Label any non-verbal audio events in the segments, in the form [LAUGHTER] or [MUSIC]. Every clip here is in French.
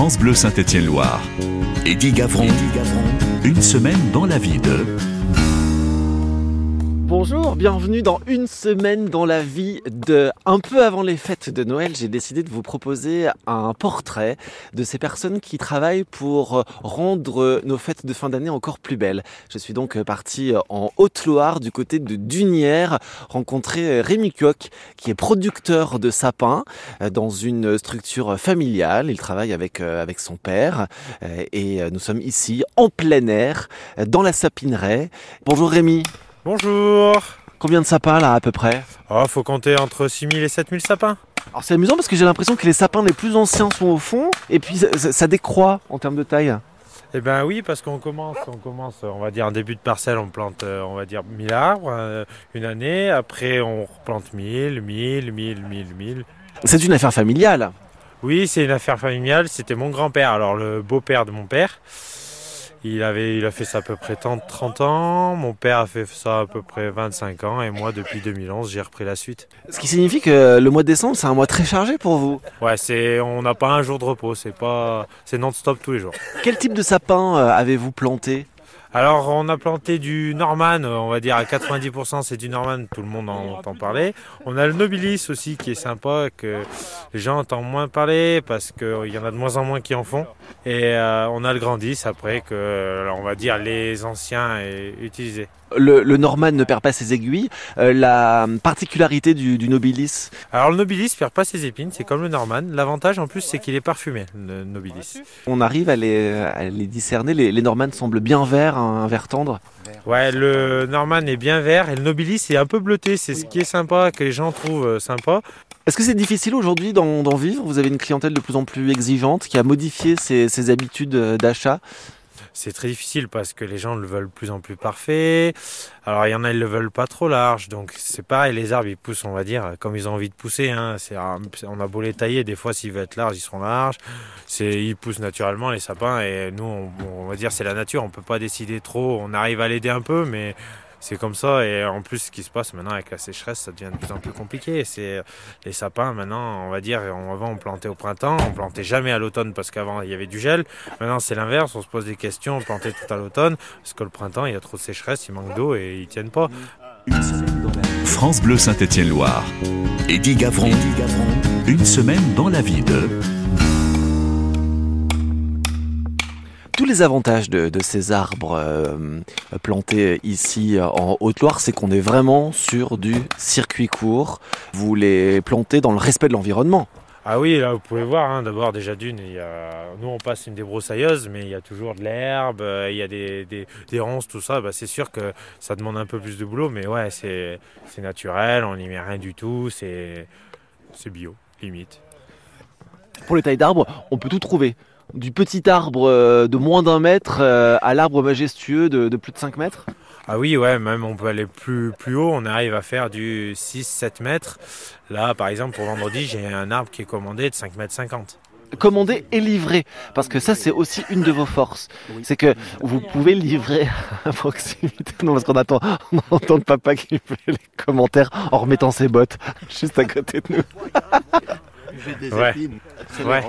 France Bleu Saint-Étienne-Loire. Eddie Gavron, une semaine dans la vie de... Bonjour, bienvenue dans une semaine dans la vie de... Un peu avant les fêtes de Noël, j'ai décidé de vous proposer un portrait de ces personnes qui travaillent pour rendre nos fêtes de fin d'année encore plus belles. Je suis donc parti en Haute-Loire du côté de Dunière, rencontrer Rémi Coq qui est producteur de sapins dans une structure familiale. Il travaille avec, avec son père et nous sommes ici en plein air dans la sapineraie. Bonjour Rémi. Bonjour Combien de sapins là à peu près Oh, faut compter entre 6000 et 7000 sapins. Alors c'est amusant parce que j'ai l'impression que les sapins les plus anciens sont au fond et puis ça, ça décroît en termes de taille. Eh ben oui, parce qu'on commence, on commence, on va dire en début de parcelle, on plante, on va dire 1000 arbres euh, une année. Après, on replante 1000, 1000, 1000, 1000, 1000. C'est une affaire familiale. Oui, c'est une affaire familiale. C'était mon grand-père, alors le beau-père de mon père. Il, avait, il a fait ça à peu près 30 ans, mon père a fait ça à peu près 25 ans et moi depuis 2011 j'ai repris la suite. Ce qui signifie que le mois de décembre c'est un mois très chargé pour vous. Ouais, c'est, on n'a pas un jour de repos, c'est pas, c'est non-stop tous les jours. Quel type de sapin euh, avez-vous planté? Alors on a planté du Norman, on va dire à 90% c'est du Norman, tout le monde en entend parler. On a le Nobilis aussi qui est sympa, que les gens entendent moins parler parce qu'il y en a de moins en moins qui en font. Et euh, on a le Grandis après que on va dire les anciens utilisaient. Le, le, Norman ne perd pas ses aiguilles. Euh, la particularité du, du, Nobilis Alors le Nobilis perd pas ses épines, c'est comme le Norman. L'avantage en plus c'est qu'il est parfumé, le Nobilis. On arrive à les, à les discerner. Les, les Norman semblent bien verts, un vert tendre. Ouais, le Norman est bien vert et le Nobilis est un peu bleuté. C'est ce qui est sympa, que les gens trouvent sympa. Est-ce que c'est difficile aujourd'hui d'en vivre? Vous avez une clientèle de plus en plus exigeante qui a modifié ses, ses habitudes d'achat c'est très difficile parce que les gens le veulent de plus en plus parfait. Alors il y en a, ils le veulent pas trop large. Donc c'est pareil, les arbres, ils poussent, on va dire, comme ils ont envie de pousser. Hein. on a beau les tailler, des fois s'ils veulent être larges, ils seront larges. Ils poussent naturellement, les sapins. Et nous, on, on va dire, c'est la nature. On peut pas décider trop. On arrive à l'aider un peu, mais c'est comme ça. Et en plus, ce qui se passe maintenant avec la sécheresse, ça devient de plus en plus compliqué. C'est les sapins maintenant, on va dire, avant on plantait au printemps, on plantait jamais à l'automne parce qu'avant il y avait du gel. Maintenant c'est l'inverse, on se pose des questions, on plantait tout à l'automne parce que le printemps il y a trop de sécheresse, il manque d'eau et ils tiennent pas. France Bleu Saint-Étienne-Loire. Eddie Gavron. Une semaine dans la vie de. Les avantages de, de ces arbres euh, plantés ici en Haute-Loire, c'est qu'on est vraiment sur du circuit court. Vous les plantez dans le respect de l'environnement. Ah oui, là vous pouvez voir, hein, d'abord déjà d'une, il y a... nous on passe une débroussailleuse, mais il y a toujours de l'herbe, il y a des, des, des ronces, tout ça, bah, c'est sûr que ça demande un peu plus de boulot, mais ouais, c'est naturel, on n'y met rien du tout, c'est bio, limite. Pour les tailles d'arbres, on peut tout trouver du petit arbre de moins d'un mètre à l'arbre majestueux de, de, plus de 5 mètres. Ah oui, ouais, même on peut aller plus, plus haut, on arrive à faire du 6-7 mètres. Là, par exemple, pour vendredi, j'ai un arbre qui est commandé de 5 mètres 50 commandé et livré. Parce que ça c'est aussi une de vos forces. C'est que vous pouvez livrer [LAUGHS] à proximité. Non parce qu'on attend [LAUGHS] on entend le papa qui fait les commentaires en remettant ses bottes [LAUGHS] juste à côté de nous des ouais. épines. Ouais.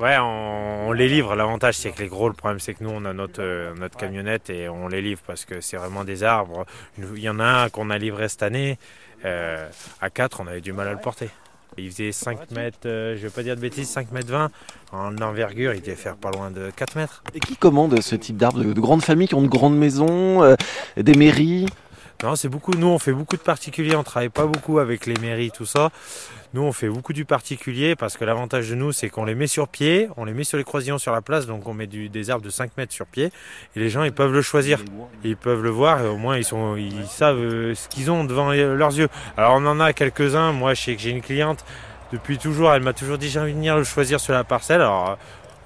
ouais, on, on, les livre. L'avantage, c'est que les gros, le problème, c'est que nous, on a notre, euh, notre camionnette et on les livre parce que c'est vraiment des arbres. Il y en a un qu'on a livré cette année. Euh, à 4, on avait du mal à le porter. Il faisait 5 mètres, euh, je vais pas dire de bêtises, 5 mètres 20. En envergure, il devait faire pas loin de 4 mètres. Et qui commande ce type d'arbres de, de, grandes familles qui ont de grandes maisons, euh, des mairies? Non, c'est beaucoup. Nous, on fait beaucoup de particuliers. On travaille pas beaucoup avec les mairies, tout ça. Nous, on fait beaucoup du particulier parce que l'avantage de nous, c'est qu'on les met sur pied, on les met sur les croisillons sur la place, donc on met des arbres de 5 mètres sur pied, et les gens, ils peuvent le choisir. Ils peuvent le voir, et au moins, ils, savent ce qu'ils ont devant leurs yeux. Alors, on en a quelques-uns. Moi, j'ai une cliente, depuis toujours, elle m'a toujours dit, j'ai envie de venir le choisir sur la parcelle. Alors,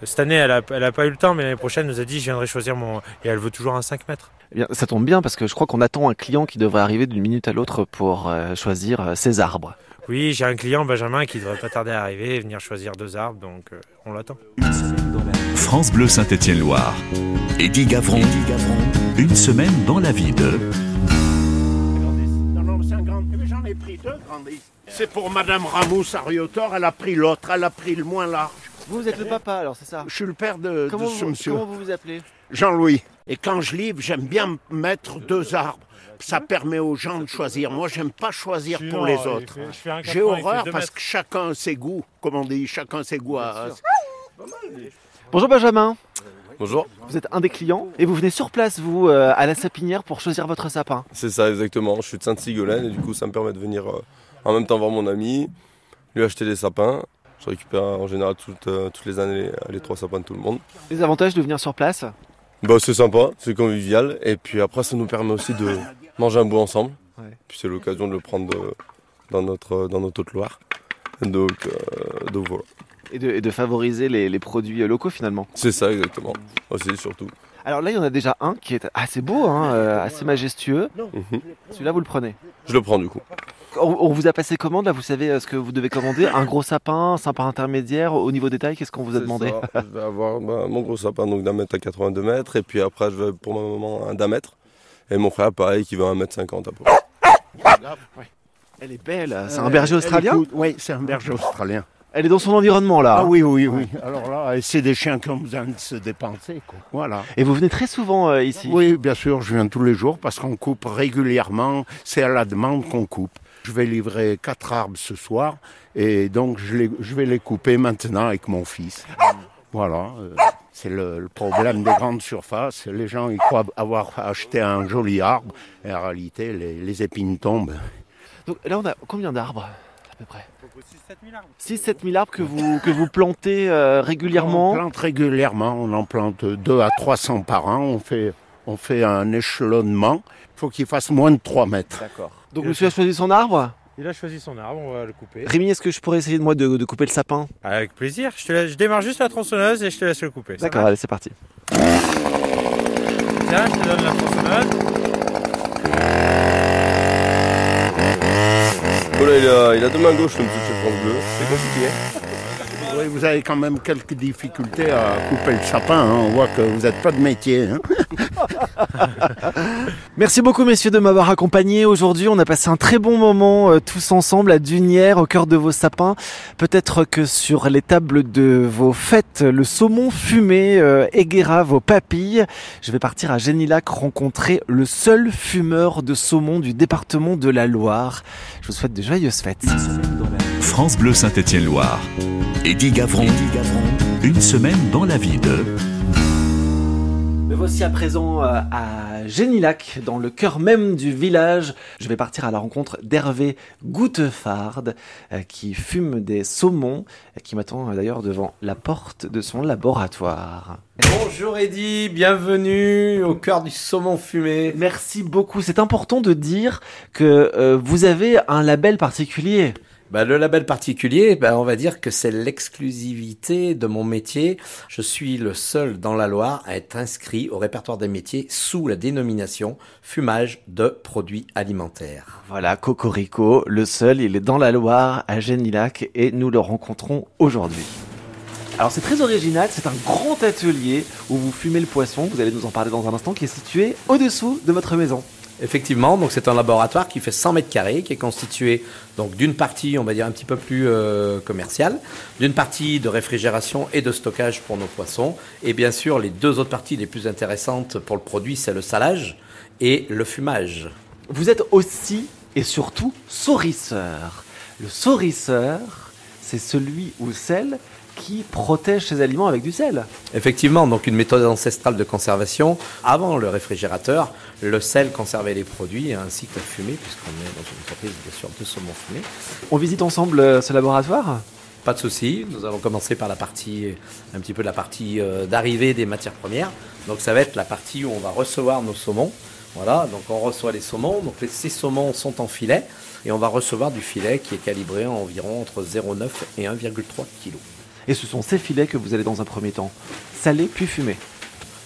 cette année, elle n'a a pas eu le temps, mais l'année prochaine, elle nous a dit, je viendrai choisir mon... Et elle veut toujours un 5 mètres. Eh ça tombe bien parce que je crois qu'on attend un client qui devrait arriver d'une minute à l'autre pour euh, choisir euh, ses arbres. Oui, j'ai un client, Benjamin, qui devrait pas tarder à arriver et venir choisir deux arbres, donc euh, on l'attend. France Bleu Saint-Étienne-Loire. Eddie Gavron. Une semaine dans la vie de... Non, non, c'est un grand... Mais j'en ai pris deux, Grandis. C'est pour Madame Ramous Ariotor, elle a pris l'autre, elle a pris le moins large. Vous, êtes le papa, alors c'est ça Je suis le père de, de comment ce vous, monsieur, comment vous vous appelez Jean-Louis. Et quand je livre, j'aime bien mettre deux arbres. Ça permet aux gens de choisir. Moi, j'aime pas choisir pour les autres. J'ai horreur parce que chacun a ses goûts, comme on dit, chacun a ses goûts. à- Bonjour Benjamin, Bonjour, vous êtes un des clients et vous venez sur place, vous, euh, à la sapinière pour choisir votre sapin. c'est ça exactement. Je suis de Sainte-Sigolène et du coup ça me permet de venir euh, en même temps voir mon ami, lui acheter des sapins. Je récupère en général toutes, euh, toutes les années les, les trois sapins de tout le monde. Les avantages de venir sur place? Bah, c'est sympa, c'est convivial et puis après ça nous permet aussi de manger un bout ensemble. Ouais. Puis c'est l'occasion de le prendre dans notre, dans notre Haute-Loire. Donc, euh, donc voilà, et de, et de favoriser les, les produits locaux finalement. c'est ça exactement. Aussi surtout. Alors là, il y en a déjà un qui est assez beau, hein, euh, assez majestueux. Mhm. Celui-là, vous le prenez. Je le prends du coup. On, on vous a passé commande, là, vous savez euh, ce que vous devez commander Un gros sapin, un sapin intermédiaire, au niveau détail, qu'est-ce qu'on vous a C'est demandé ça. Je vais avoir bah, mon gros sapin donc d'un mètre à 82 mètres et puis après je vais pour ma maman un d'un mètre et mon frère pareil qui veut un mètre 50 à peu près. Elle est belle, c'est Euh, un berger australien écoute- Oui, c'est un berger australien. Elle est dans son environnement là. Ah oui, oui, oui. Alors là, c'est des chiens qui ont besoin de se dépenser. Quoi. Voilà. Et vous venez très souvent euh, ici Oui, bien sûr, je viens tous les jours parce qu'on coupe régulièrement. C'est à la demande qu'on coupe. Je vais livrer quatre arbres ce soir et donc je, les- je vais les couper maintenant avec mon fils. Voilà, euh, c'est le, le problème des grandes surfaces. Les gens ils croient avoir acheté un joli arbre et en réalité les, les épines tombent. Donc là, on a combien d'arbres à peu près? 6-7 000 arbres que vous, que vous plantez euh, On régulièrement? plante régulièrement, on en plante 2 à 300 par an. On fait, on fait un échelonnement. Il faut qu'il fasse moins de 3 mètres. D'accord. Donc monsieur a choisi son arbre? Il a choisi son arbre, on va le couper. Rémi, est-ce que je pourrais essayer de moi de, de couper le sapin? Avec plaisir, je, te laisse- je démarre juste la tronçonneuse et je te laisse le couper. D'accord, allez, c'est parti. Tiens, je te donne la tronçonneuse. Oh là, il a, il a deux mains gauches le petit France Bleu, c'est compliqué. Oui, vous avez quand même quelques difficultés à couper le sapin. hein. On voit que vous n'êtes pas de métier. hein. [LAUGHS] [LAUGHS] Merci beaucoup messieurs de m'avoir accompagné aujourd'hui. On a passé un très bon moment euh, tous ensemble à Dunière, au cœur de vos sapins. Peut-être que sur les tables de vos fêtes, le saumon fumé euh, égaiera vos papilles. Je vais partir à Génilac rencontrer le seul fumeur de saumon du département de la Loire. Je vous souhaite de joyeuses fêtes. France Bleu Saint-Étienne-Loire. Eddie Gavron. Une semaine dans la vie de... Me voici à présent euh, à Génilac, dans le cœur même du village. Je vais partir à la rencontre d'Hervé Goutefard, euh, qui fume des saumons, euh, qui m'attend d'ailleurs devant la porte de son laboratoire. Bonjour Eddy, bienvenue au cœur du saumon fumé. Merci beaucoup. C'est important de dire que vous avez un label particulier. Bah, le label particulier, bah, on va dire que c'est l'exclusivité de mon métier. Je suis le seul dans la Loire à être inscrit au répertoire des métiers sous la dénomination fumage de produits alimentaires. Voilà, Cocorico, le seul, il est dans la Loire, à Génilac, et nous le rencontrons aujourd'hui. Alors c'est très original, c'est un grand atelier où vous fumez le poisson, vous allez nous en parler dans un instant, qui est situé au-dessous de votre maison. Effectivement, donc c'est un laboratoire qui fait 100 mètres carrés, qui est constitué donc d'une partie, on va dire un petit peu plus euh, commerciale, d'une partie de réfrigération et de stockage pour nos poissons, et bien sûr les deux autres parties les plus intéressantes pour le produit, c'est le salage et le fumage. Vous êtes aussi et surtout saurisseur. Le saurisseur, c'est celui ou celle qui protège ses aliments avec du sel. Effectivement, donc une méthode ancestrale de conservation. Avant le réfrigérateur, le sel conservait les produits ainsi que la fumée, puisqu'on est dans une entreprise bien sûr de saumon fumé. On visite ensemble euh, ce laboratoire? Pas de souci, nous allons commencer par la partie, un petit peu la partie euh, d'arrivée des matières premières. Donc ça va être la partie où on va recevoir nos saumons. Voilà, donc on reçoit les saumons. Donc ces saumons sont en filet et on va recevoir du filet qui est calibré en environ entre 0,9 et 1,3 kg. Et ce sont ces filets que vous allez dans un premier temps saler puis fumer.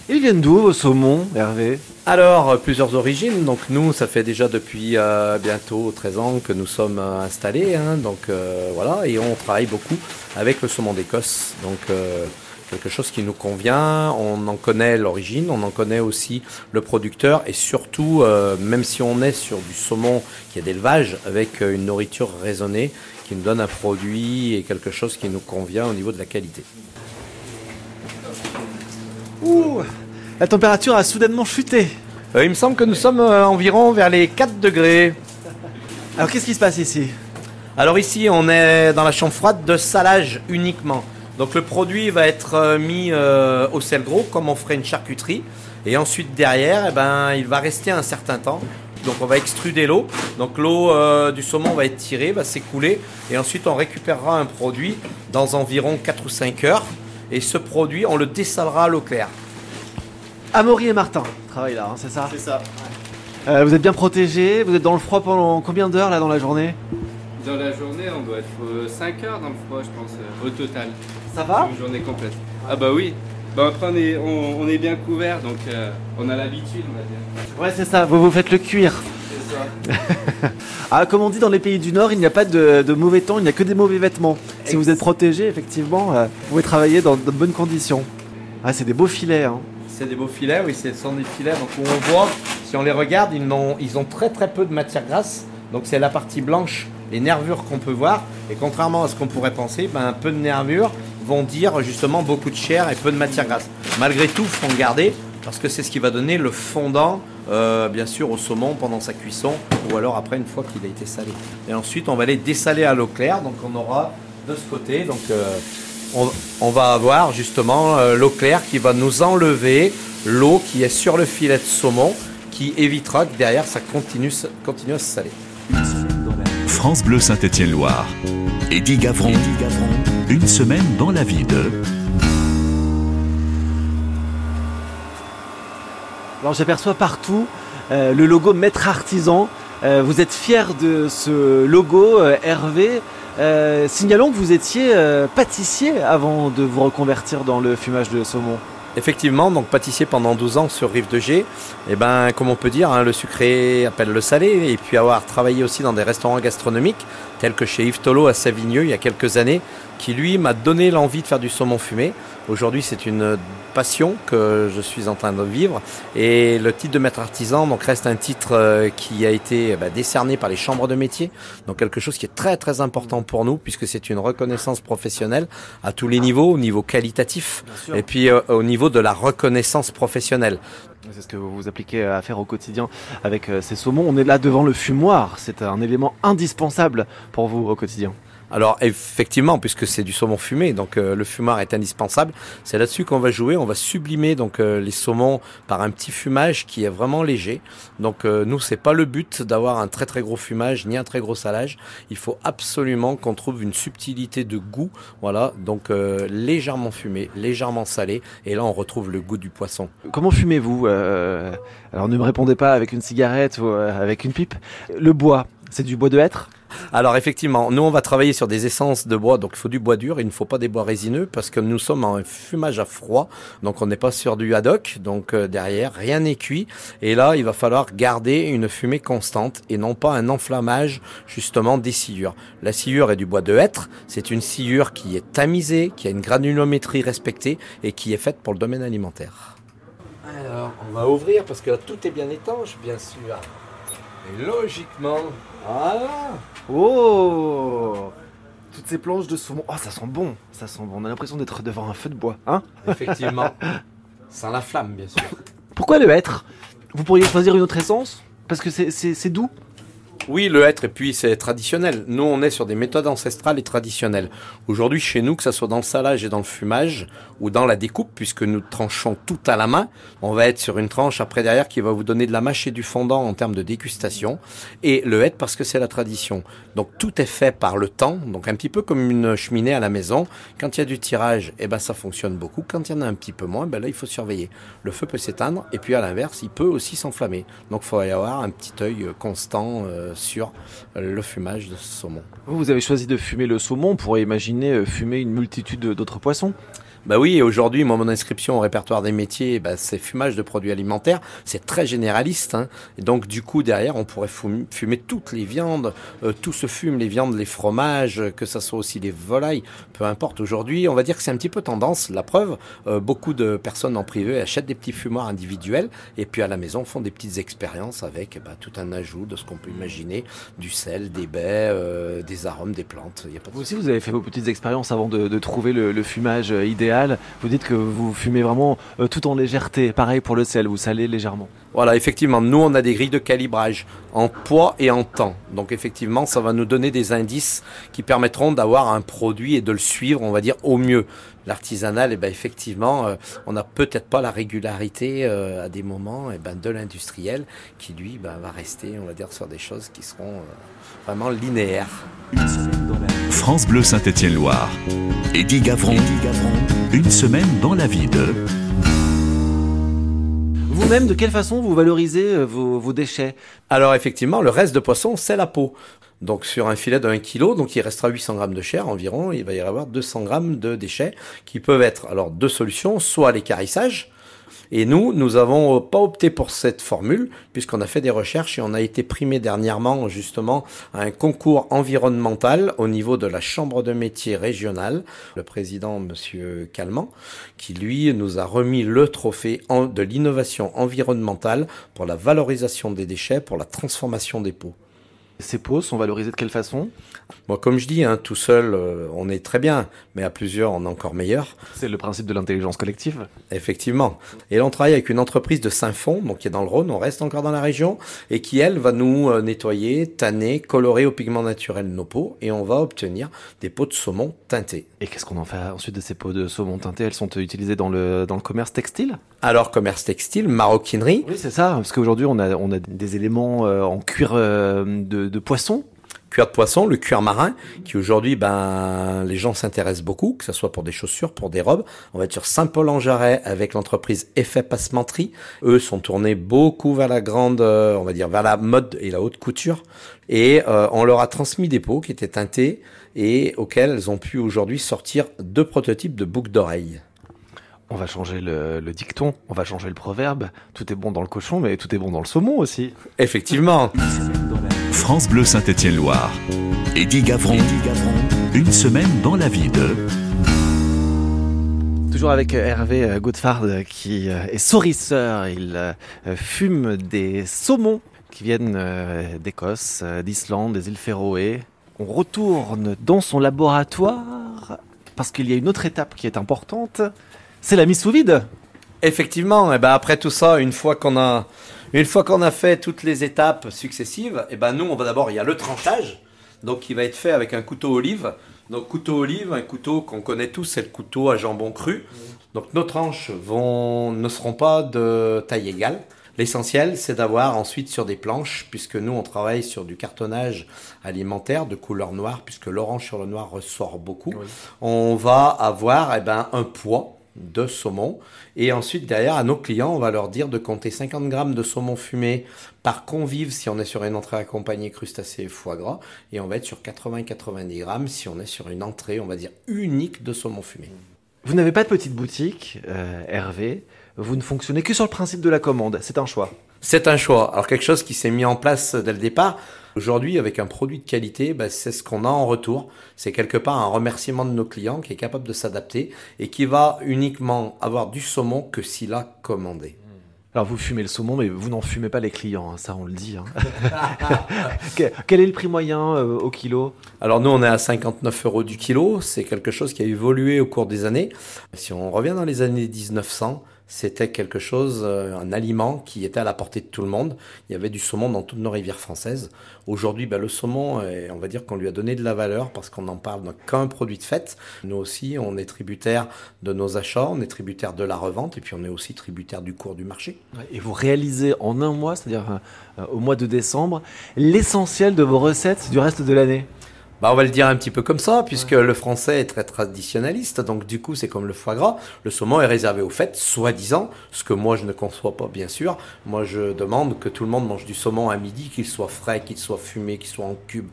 Ils viennent d'où vos saumons, Hervé? Alors, euh, plusieurs origines. Donc, nous, ça fait déjà depuis euh, bientôt 13 ans que nous sommes euh, installés. hein. donc, voilà. Et on travaille beaucoup avec le saumon d'Écosse. Donc, quelque chose qui nous convient. On en connaît l'origine, on en connaît aussi le producteur. Et surtout, même si on est sur du saumon qui est d'élevage, avec une nourriture raisonnée, qui nous donne un produit et quelque chose qui nous convient au niveau de la qualité. Ouh, la température a soudainement chuté. Euh, il me semble que nous sommes euh, environ vers les 4 degrés. Alors qu'est-ce qui se passe ici? Alors ici, on est dans la chambre froide de salage uniquement. Donc le produit va être euh, mis euh, au sel gros comme on ferait une charcuterie. Et ensuite derrière, eh ben, il va rester un certain temps. Donc on va extruder l'eau. Donc l'eau euh, du saumon va être tirée, va s'écouler. Et ensuite on récupérera un produit dans environ 4 ou 5 heures. Et ce produit, on le dessalera à l'eau claire. Amaury et Martin travaillent là, hein, c'est ça? C'est ça. Euh, Vous êtes bien protégés, vous êtes dans le froid pendant combien d'heures là dans la journée? Dans la journée, on doit être 5 heures dans le froid, je pense, euh, au total. Ça va? Une journée complète. Ah bah oui. Bah après, on est, on, on est bien couvert, donc euh, on a l'habitude, on va dire. Ouais c'est ça, vous vous faites le cuir. C'est ça. [LAUGHS] Ah comme on dit dans les pays du Nord, il n'y a pas de, de mauvais temps, il n'y a que des mauvais vêtements. Si vous êtes protégé, effectivement, euh, vous pouvez travailler dans de bonnes conditions. Ah c'est des beaux filets hein. C'est des beaux filets, oui, ce sont des filets. Donc on voit, si on les regarde, ils ont, ils ont très très peu de matière grasse. Donc c'est la partie blanche, les nervures qu'on peut voir. Et contrairement à ce qu'on pourrait penser, ben, un peu de nervures vont dire justement beaucoup de chair et peu de matière grasse. Malgré tout, faut en garder parce que c'est ce qui va donner le fondant, euh, bien sûr, au saumon pendant sa cuisson ou alors après une fois qu'il a été salé. Et ensuite, on va les dessaler à l'eau claire. Donc on aura de ce côté, donc euh, on, va avoir justement euh, l'eau claire qui va nous enlever l'eau qui est sur le filet de saumon qui évitera que derrière ça continue, à se saler. France Bleu Saint-Étienne-Loire. Eddie Gavron. Une semaine dans la vie de... Alors j'aperçois partout euh, le logo Maître Artisan. Euh, vous êtes fier de ce logo euh, Hervé. Euh, signalons que vous étiez euh, pâtissier avant de vous reconvertir dans le fumage de saumon. Effectivement, donc pâtissier pendant 12 ans sur Rive de G, et ben comme on peut dire, hein, le sucré appelle le salé, et puis avoir travaillé aussi dans des restaurants gastronomiques, tels que chez Yves Tolo à Savigneux il y a quelques années, qui lui m'a donné l'envie de faire du saumon fumé. Aujourd'hui, c'est une passion que je suis en train de vivre, et le titre de maître artisan donc reste un titre euh, qui a été bah, décerné par les chambres de métier, donc quelque chose qui est très très important pour nous puisque c'est une reconnaissance professionnelle à tous les niveaux, au niveau qualitatif, et puis euh, au niveau de la reconnaissance professionnelle. C'est ce que vous vous appliquez à faire au quotidien avec euh, ces saumons. On est là devant le fumoir. C'est un élément indispensable pour vous au quotidien. Alors effectivement, puisque c'est du saumon fumé, donc euh, le fumoir est indispensable. C'est là-dessus qu'on va jouer. On va sublimer donc euh, les saumons par un petit fumage qui est vraiment léger. Donc euh, nous, c'est pas le but d'avoir un très très gros fumage ni un très gros salage. Il faut absolument qu'on trouve une subtilité de goût. Voilà, donc euh, légèrement fumé, légèrement salé, et là on retrouve le goût du poisson. Comment fumez-vous Alors ne me répondez pas avec une cigarette ou avec une pipe. Le bois, c'est du bois de hêtre? Alors effectivement, nous on va travailler sur des essences de bois, donc il faut du bois dur, il ne faut pas des bois résineux parce que nous sommes en fumage à froid, donc on n'est pas sur du haddock, donc euh, derrière rien n'est cuit, et là il va falloir garder une fumée constante et non pas un enflammage justement des sciures. La sciure est du bois de hêtre, c'est une sciure qui est tamisée, qui a une granulométrie respectée et qui est faite pour le domaine alimentaire. Alors on va ouvrir parce que là, tout est bien étanche bien sûr. Logiquement, voilà. Oh Toutes ces planches de saumon. Oh, ça sent bon. Ça sent bon. On a l'impression d'être devant un feu de bois. Hein Effectivement. [LAUGHS] Sans la flamme, bien sûr. Pourquoi le hêtre? Vous pourriez choisir une autre essence? Parce que c'est doux? Oui, le hêtre, et puis c'est traditionnel. Nous, on est sur des méthodes ancestrales et traditionnelles. Aujourd'hui, chez nous, que ça soit dans le salage et dans le fumage, ou dans la découpe, puisque nous tranchons tout à la main, on va être sur une tranche après derrière qui va vous donner de la mâche et du fondant en termes de dégustation. Et le hêtre parce que c'est la tradition. Donc tout est fait par le temps, donc un petit peu comme une cheminée à la maison. Quand il y a du tirage, eh ben ça fonctionne beaucoup. Quand il y en a un petit peu moins, ben là il faut surveiller. Le feu peut s'éteindre et puis à l'inverse, il peut aussi s'enflammer. Donc il faut y avoir un petit œil euh, constant euh, sur le fumage de ce saumon. Vous, vous avez choisi de fumer le saumon. On pourrait imaginer euh, fumer une multitude d'autres poissons. Bah oui, aujourd'hui, moi, mon inscription au répertoire des métiers, bah, c'est fumage de produits alimentaires. C'est très généraliste. Hein. Et donc, du coup, derrière, on pourrait fumer, toutes les viandes. Euh, tout se fume, les viandes, les fromages, que ça soit aussi les volailles. Peu importe. Aujourd'hui, on va dire que c'est un petit peu tendance. La preuve, euh, beaucoup de personnes en privé achètent des petits fumoirs individuels et puis à la maison font des petites expériences avec bah, tout un ajout de ce qu'on peut imaginer, du sel, des baies, euh, des arômes, des plantes. Vous aussi, vous avez fait vos petites expériences avant de, de trouver le, le fumage idéal vous dites que vous fumez vraiment euh, tout en légèreté. Pareil pour le sel, vous salez légèrement. Voilà, effectivement, nous on a des grilles de calibrage en poids et en temps. Donc effectivement, ça va nous donner des indices qui permettront d'avoir un produit et de le suivre, on va dire, au mieux. L'artisanal, eh ben, effectivement, euh, on n'a peut-être pas la régularité euh, à des moments eh ben, de l'industriel qui, lui, ben, va rester, on va dire, sur des choses qui seront vraiment linéaires. France Bleu Saint-Étienne-Loire. Eddie Gavron. Une semaine dans la vie de... Vous-même, de quelle façon vous valorisez euh, vos, déchets? Alors effectivement, le reste de poisson, c'est la peau. Donc sur un filet de 1 kg, donc il restera 800 grammes de chair environ, il va y avoir 200 grammes de déchets qui peuvent être alors deux solutions, soit l'écarissage, et nous, nous avons pas opté pour cette formule puisqu'on a fait des recherches et on a été primé dernièrement justement à un concours environnemental au niveau de la chambre de métier régionale, le président monsieur Calment, qui lui nous a remis le trophée de l'innovation environnementale pour la valorisation des déchets, pour la transformation des pots. Ces pots sont valorisés de quelle façon? Moi, comme je dis, hein, tout seul, euh, on est très bien, mais à plusieurs, on est encore meilleur. C'est le principe de l'intelligence collective. Effectivement. Et là, on travaille avec une entreprise de Saint-Fond, donc qui est dans le Rhône, on reste encore dans la région, et qui, elle, va nous euh, nettoyer, tanner, colorer au pigment naturel nos pots, et on va obtenir des pots de saumon teintés. Et qu'est-ce qu'on en fait ensuite de ces pots de saumon teintés? Elles sont utilisées dans le, dans le commerce textile? Alors, commerce textile, maroquinerie. Oui, c'est ça, parce qu'aujourd'hui, on a, on a des éléments euh, en cuir de de, poisson cuir de poisson, le cuir marin, qui aujourd'hui, ben, les gens s'intéressent beaucoup, que ce soit pour des chaussures, pour des robes. On va être sur Saint-Paul-en-Jarret avec l'entreprise Effet Passementerie. Eux sont tournés beaucoup vers la grande, euh, on va dire, vers la mode et la haute couture. Et euh, on leur a transmis des pots qui étaient teintés et auxquels elles ont pu aujourd'hui sortir deux prototypes de boucles d'oreilles. On va changer le, dicton, on va changer le proverbe. Tout est bon dans le cochon, mais tout est bon dans le saumon aussi. Effectivement. France Bleu Saint-Étienne-Loire. Eddie Gavron. Une semaine dans la vie de... Toujours avec euh, Hervé euh, Godefard euh, qui est sourisseur. Il fume des saumons qui viennent d'Écosse, d'Islande, des îles Féroé. On retourne dans son laboratoire parce qu'il y a une autre étape qui est importante. C'est la mise sous vide. Effectivement, et eh ben après tout ça, une fois qu'on a une fois qu'on a fait toutes les étapes successives, et eh ben nous, on va d'abord, il y a le tranchage, donc qui va être fait avec un couteau olive. Donc couteau olive, un couteau qu'on connaît tous, c'est le couteau à jambon cru. Donc nos tranches vont, ne seront pas de taille égale. L'essentiel, c'est d'avoir ensuite sur des planches, puisque nous on travaille sur du cartonnage alimentaire de couleur noire, puisque l'orange sur le noir ressort beaucoup. On va avoir eh ben, un poids de saumon. Et ensuite, derrière, à nos clients, on va leur dire de compter 50 grammes de saumon fumé par convive si on est sur une entrée accompagnée crustacés et foie gras. Et on va être sur 80-90 grammes si on est sur une entrée, on va dire, unique de saumon fumé. Vous n'avez pas de petite boutique, euh, Hervé. Vous ne fonctionnez que sur le principe de la commande. C'est un choix. C'est un choix. Alors quelque chose qui s'est mis en place dès le départ. Aujourd'hui, avec un produit de qualité, bah, c'est ce qu'on a en retour. C'est quelque part un remerciement de nos clients qui est capable de s'adapter et qui va uniquement avoir du saumon que s'il a commandé. Alors vous fumez le saumon, mais vous n'en fumez pas les clients, hein, ça on le dit. Hein. [LAUGHS] Quel est le prix moyen euh, au kilo? Alors nous on est à 59 euros du kilo, c'est quelque chose qui a évolué au cours des années. Si on revient dans les années 1900, c'était quelque chose, euh, un aliment qui était à la portée de tout le monde. Il y avait du saumon dans toutes nos rivières françaises. Aujourd'hui, ben, le saumon, on va dire qu'on lui a donné de la valeur parce qu'on en parle qu'un produit de fête. Nous aussi, on est tributaire de nos achats, on est tributaire de la revente et puis on est aussi tributaire du cours du marché. Et vous réalisez en un mois, c'est-à-dire euh, au mois de décembre, l'essentiel de vos recettes du reste de l'année? Bah, on va le dire un petit peu comme ça, puisque le français est très traditionnaliste, donc du coup c'est comme le foie gras. Le saumon est réservé aux fêtes, soi-disant, ce que moi je ne conçois pas bien sûr. Moi je demande que tout le monde mange du saumon à midi, qu'il soit frais, qu'il soit fumé, qu'il soit en cube.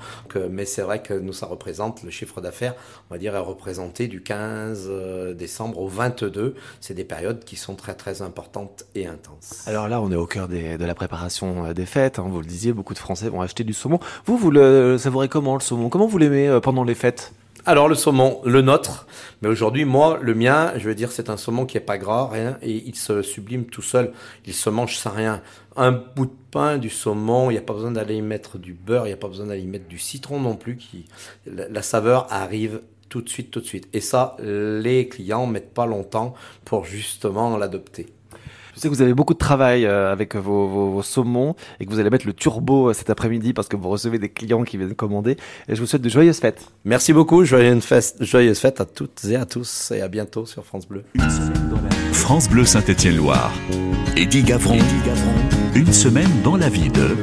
Mais c'est vrai que nous ça représente le chiffre d'affaires, on va dire, est représenté du 15 euh, décembre au 22. C'est des périodes qui sont très très importantes et intenses. Alors là, on est au cœur des- de la préparation euh, des fêtes. hein, vous le disiez, beaucoup de Français vont acheter du saumon. Vous, vous le savourez comment le saumon? Comment vous l'aimez euh, pendant les fêtes? Alors le saumon, le nôtre, mais aujourd'hui moi, le mien, je veux dire, c'est un saumon qui est pas gras, rien, et il se sublime tout seul, il se mange sans rien. Un bout de pain, du saumon, il n'y a pas besoin d'aller y mettre du beurre, il n'y a pas besoin d'aller y mettre du citron non plus, qui, la, la saveur arrive tout de suite, tout de suite. Et ça, les clients mettent pas longtemps pour justement l'adopter. Je sais que vous avez beaucoup de travail euh, avec vos, vos- vos saumons et que vous allez mettre le turbo euh, cet après-midi parce que vous recevez des clients qui viennent commander. Et je vous souhaite de joyeuses fêtes. Merci beaucoup, joyeuse fête, joyeuse fête à toutes et à tous, et à bientôt sur France Bleu. Une semaine dans la vie. France Bleu Saint-Étienne-Loire. Eddie Gavron. Une semaine dans la vie de...